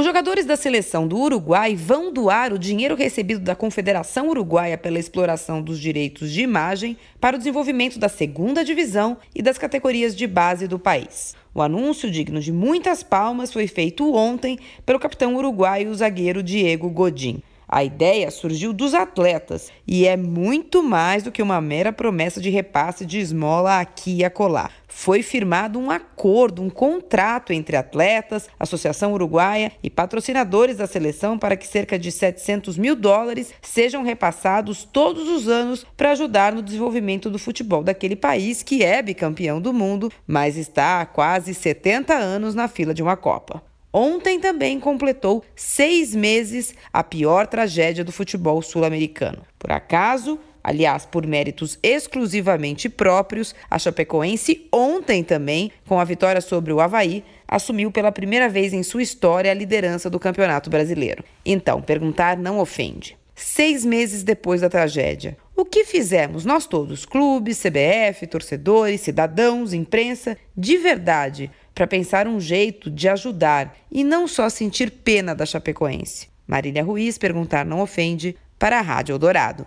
Os jogadores da seleção do Uruguai vão doar o dinheiro recebido da Confederação Uruguaia pela exploração dos direitos de imagem para o desenvolvimento da segunda divisão e das categorias de base do país. O anúncio, digno de muitas palmas, foi feito ontem pelo capitão uruguaio zagueiro Diego Godin. A ideia surgiu dos atletas e é muito mais do que uma mera promessa de repasse de esmola aqui e acolá. Foi firmado um acordo, um contrato entre atletas, Associação Uruguaia e patrocinadores da seleção para que cerca de 700 mil dólares sejam repassados todos os anos para ajudar no desenvolvimento do futebol daquele país que é bicampeão do mundo, mas está há quase 70 anos na fila de uma Copa. Ontem também completou seis meses a pior tragédia do futebol sul-americano. Por acaso, aliás, por méritos exclusivamente próprios, a Chapecoense ontem também, com a vitória sobre o Havaí, assumiu pela primeira vez em sua história a liderança do Campeonato Brasileiro. Então, perguntar não ofende. Seis meses depois da tragédia, o que fizemos nós todos, clubes, CBF, torcedores, cidadãos, imprensa, de verdade, para pensar um jeito de ajudar e não só sentir pena da Chapecoense? Marília Ruiz perguntar não ofende para a Rádio Eldorado.